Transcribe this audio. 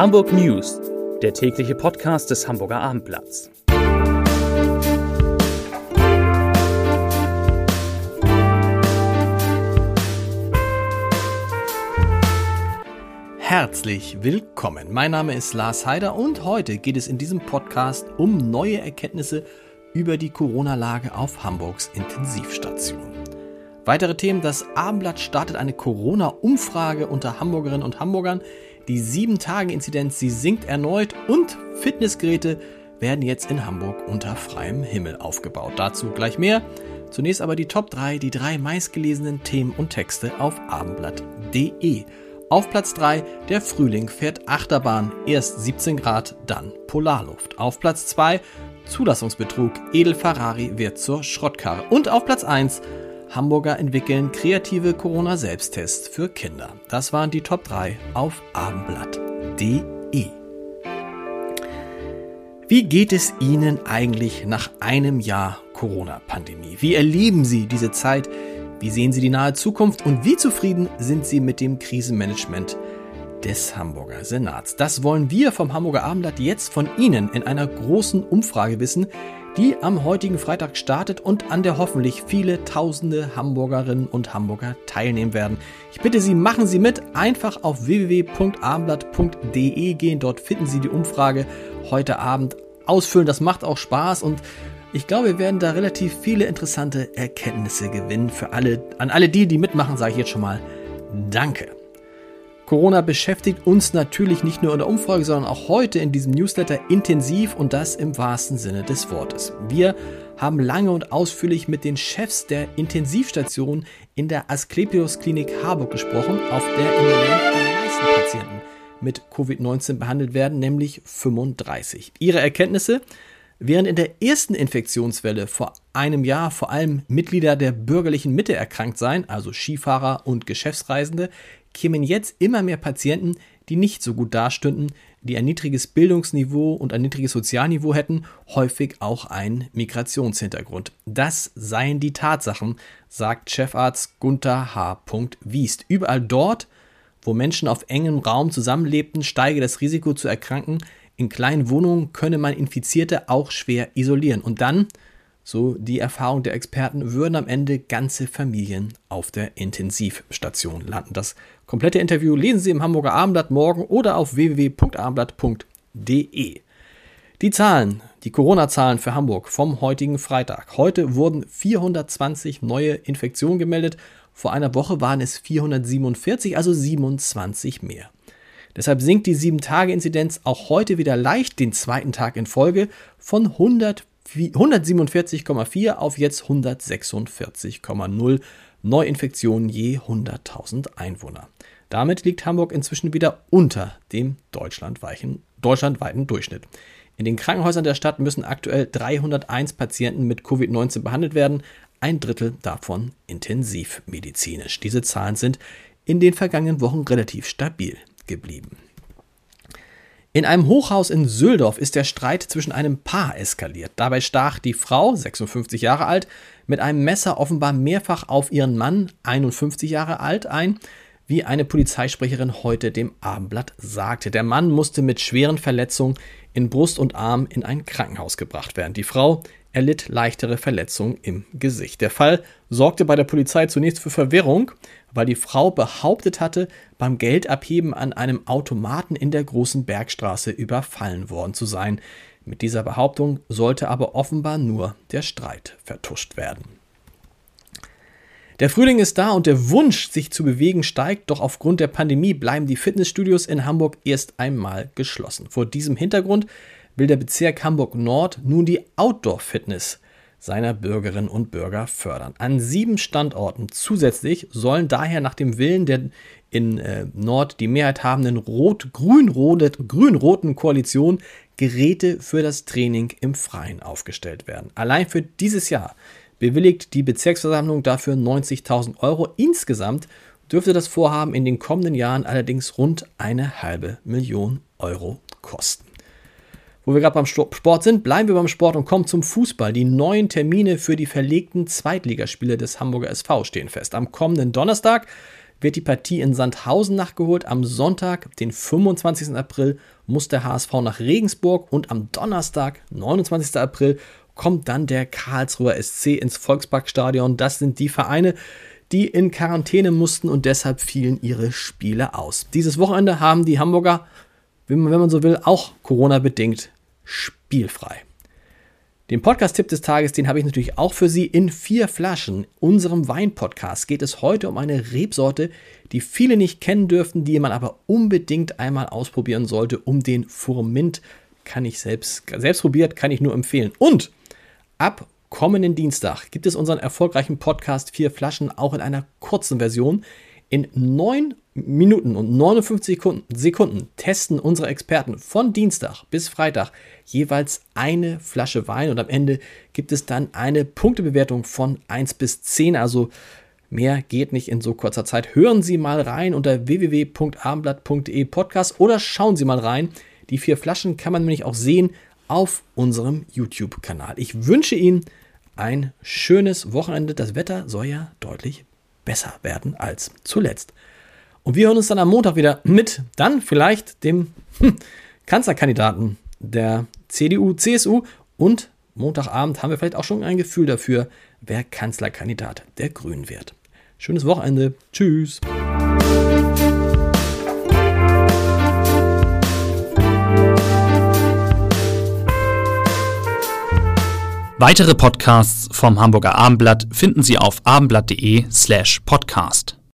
Hamburg News, der tägliche Podcast des Hamburger Abendblatts. Herzlich willkommen. Mein Name ist Lars Heider und heute geht es in diesem Podcast um neue Erkenntnisse über die Corona-Lage auf Hamburgs Intensivstation. Weitere Themen, das Abendblatt startet eine Corona-Umfrage unter Hamburgerinnen und Hamburgern. Die 7-Tage-Inzidenz, sie sinkt erneut und Fitnessgeräte werden jetzt in Hamburg unter freiem Himmel aufgebaut. Dazu gleich mehr. Zunächst aber die Top 3, die drei meistgelesenen Themen und Texte auf abendblatt.de. Auf Platz 3, der Frühling fährt Achterbahn, erst 17 Grad, dann Polarluft. Auf Platz 2, Zulassungsbetrug, Edel Ferrari wird zur Schrottkarre. Und auf Platz 1, Hamburger entwickeln kreative Corona-Selbsttests für Kinder. Das waren die Top 3 auf abendblatt.de. Wie geht es Ihnen eigentlich nach einem Jahr Corona-Pandemie? Wie erleben Sie diese Zeit? Wie sehen Sie die nahe Zukunft? Und wie zufrieden sind Sie mit dem Krisenmanagement des Hamburger Senats? Das wollen wir vom Hamburger Abendblatt jetzt von Ihnen in einer großen Umfrage wissen, die am heutigen Freitag startet und an der hoffentlich viele tausende Hamburgerinnen und Hamburger teilnehmen werden. Ich bitte Sie, machen Sie mit, einfach auf www.abendblatt.de gehen, dort finden Sie die Umfrage heute Abend ausfüllen, das macht auch Spaß und ich glaube, wir werden da relativ viele interessante Erkenntnisse gewinnen für alle, an alle die, die mitmachen, sage ich jetzt schon mal Danke. Corona beschäftigt uns natürlich nicht nur in der Umfrage, sondern auch heute in diesem Newsletter intensiv und das im wahrsten Sinne des Wortes. Wir haben lange und ausführlich mit den Chefs der Intensivstation in der Asklepios Klinik Harburg gesprochen, auf der im Moment die meisten Patienten mit Covid-19 behandelt werden, nämlich 35. Ihre Erkenntnisse? Während in der ersten Infektionswelle vor einem Jahr vor allem Mitglieder der bürgerlichen Mitte erkrankt seien, also Skifahrer und Geschäftsreisende, kämen jetzt immer mehr Patienten, die nicht so gut dastünden, die ein niedriges Bildungsniveau und ein niedriges Sozialniveau hätten, häufig auch einen Migrationshintergrund. Das seien die Tatsachen, sagt Chefarzt Gunther H. Wiest. Überall dort, wo Menschen auf engem Raum zusammenlebten, steige das Risiko zu erkranken. In kleinen Wohnungen könne man Infizierte auch schwer isolieren. Und dann, so die Erfahrung der Experten, würden am Ende ganze Familien auf der Intensivstation landen. Das Komplette Interview lesen Sie im Hamburger Abendblatt morgen oder auf www.abendblatt.de. Die Zahlen, die Corona-Zahlen für Hamburg vom heutigen Freitag. Heute wurden 420 neue Infektionen gemeldet. Vor einer Woche waren es 447, also 27 mehr. Deshalb sinkt die 7-Tage-Inzidenz auch heute wieder leicht den zweiten Tag in Folge von 147,4 auf jetzt 146,0 Neuinfektionen je 100.000 Einwohner. Damit liegt Hamburg inzwischen wieder unter dem deutschlandweiten, Durchschnitt. In den Krankenhäusern der Stadt müssen aktuell 301 Patienten mit Covid-19 behandelt werden, ein Drittel davon intensivmedizinisch. Diese Zahlen sind in den vergangenen Wochen relativ stabil geblieben. In einem Hochhaus in Süldorf ist der Streit zwischen einem Paar eskaliert. Dabei stach die Frau, 56 Jahre alt, mit einem Messer offenbar mehrfach auf ihren Mann, 51 Jahre alt, ein, wie eine Polizeisprecherin heute dem Abendblatt sagte. Der Mann musste mit schweren Verletzungen in Brust und Arm in ein Krankenhaus gebracht werden. Die Frau erlitt leichtere Verletzungen im Gesicht. Der Fall sorgte bei der Polizei zunächst für Verwirrung, weil die Frau behauptet hatte, beim Geldabheben an einem Automaten in der großen Bergstraße überfallen worden zu sein. Mit dieser Behauptung sollte aber offenbar nur der Streit vertuscht werden. Der Frühling ist da und der Wunsch, sich zu bewegen, steigt, doch aufgrund der Pandemie bleiben die Fitnessstudios in Hamburg erst einmal geschlossen. Vor diesem Hintergrund will der Bezirk Hamburg Nord nun die Outdoor-Fitness seiner Bürgerinnen und Bürger fördern. An sieben Standorten zusätzlich sollen daher nach dem Willen der in äh, Nord die Mehrheit habenden rot-grün-roten Koalition Geräte für das Training im Freien aufgestellt werden. Allein für dieses Jahr bewilligt die Bezirksversammlung dafür 90.000 Euro. Insgesamt dürfte das Vorhaben in den kommenden Jahren allerdings rund eine halbe Million Euro kosten. Wo wir gerade beim Sport sind, bleiben wir beim Sport und kommen zum Fußball. Die neuen Termine für die verlegten Zweitligaspiele des Hamburger SV stehen fest. Am kommenden Donnerstag wird die Partie in Sandhausen nachgeholt. Am Sonntag, den 25. April, muss der HSV nach Regensburg und am Donnerstag, 29. April, kommt dann der Karlsruher SC ins Volksparkstadion. Das sind die Vereine, die in Quarantäne mussten und deshalb fielen ihre Spiele aus. Dieses Wochenende haben die Hamburger, wenn man so will, auch Corona-bedingt spielfrei. Den Podcast-Tipp des Tages, den habe ich natürlich auch für Sie in vier Flaschen. Unserem Wein-Podcast geht es heute um eine Rebsorte, die viele nicht kennen dürften, die man aber unbedingt einmal ausprobieren sollte, um den Furmint. Kann ich selbst, selbst probiert, kann ich nur empfehlen. Und ab kommenden Dienstag gibt es unseren erfolgreichen Podcast Vier Flaschen auch in einer kurzen Version. In neun Minuten und 59 Sekunden, testen unsere Experten von Dienstag bis Freitag jeweils eine Flasche Wein und am Ende gibt es dann eine Punktebewertung von 1 bis 10. Also mehr geht nicht in so kurzer Zeit. Hören Sie mal rein unter www.abendblatt.de Podcast oder schauen Sie mal rein. Die vier Flaschen kann man nämlich auch sehen auf unserem YouTube-Kanal. Ich wünsche Ihnen ein schönes Wochenende. Das Wetter soll ja deutlich besser werden als zuletzt. Und wir hören uns dann am Montag wieder mit dann vielleicht dem hm, Kanzlerkandidaten der CDU, CSU und Montagabend haben wir vielleicht auch schon ein Gefühl dafür, wer Kanzlerkandidat der Grünen wird. Schönes Wochenende. Tschüss. Weitere Podcasts vom Hamburger Abendblatt finden Sie auf abendblatt.de slash podcast.